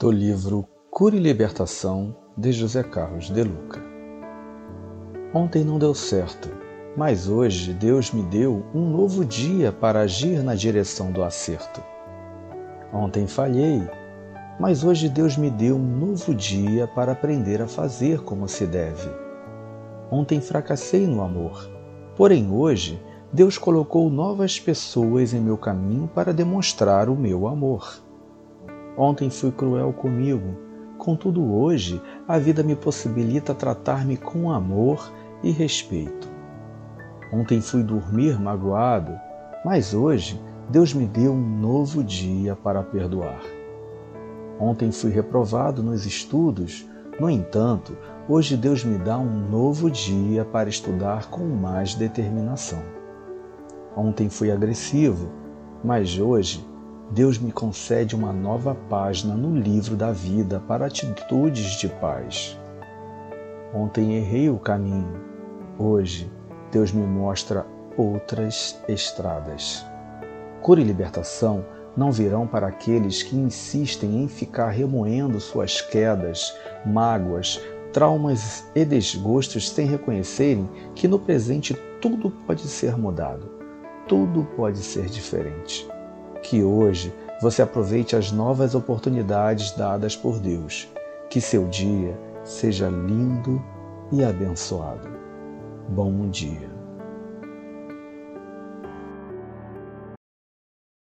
do livro Cura e Libertação de José Carlos de Luca. Ontem não deu certo, mas hoje Deus me deu um novo dia para agir na direção do acerto. Ontem falhei, mas hoje Deus me deu um novo dia para aprender a fazer como se deve. Ontem fracassei no amor, porém hoje Deus colocou novas pessoas em meu caminho para demonstrar o meu amor. Ontem fui cruel comigo, contudo hoje a vida me possibilita tratar-me com amor e respeito. Ontem fui dormir magoado, mas hoje Deus me deu um novo dia para perdoar. Ontem fui reprovado nos estudos, no entanto, hoje Deus me dá um novo dia para estudar com mais determinação. Ontem fui agressivo, mas hoje Deus me concede uma nova página no livro da vida para atitudes de paz. Ontem errei o caminho, hoje Deus me mostra outras estradas. Cura e libertação não virão para aqueles que insistem em ficar remoendo suas quedas, mágoas, traumas e desgostos sem reconhecerem que no presente tudo pode ser mudado, tudo pode ser diferente. Que hoje você aproveite as novas oportunidades dadas por Deus. Que seu dia seja lindo e abençoado. Bom dia.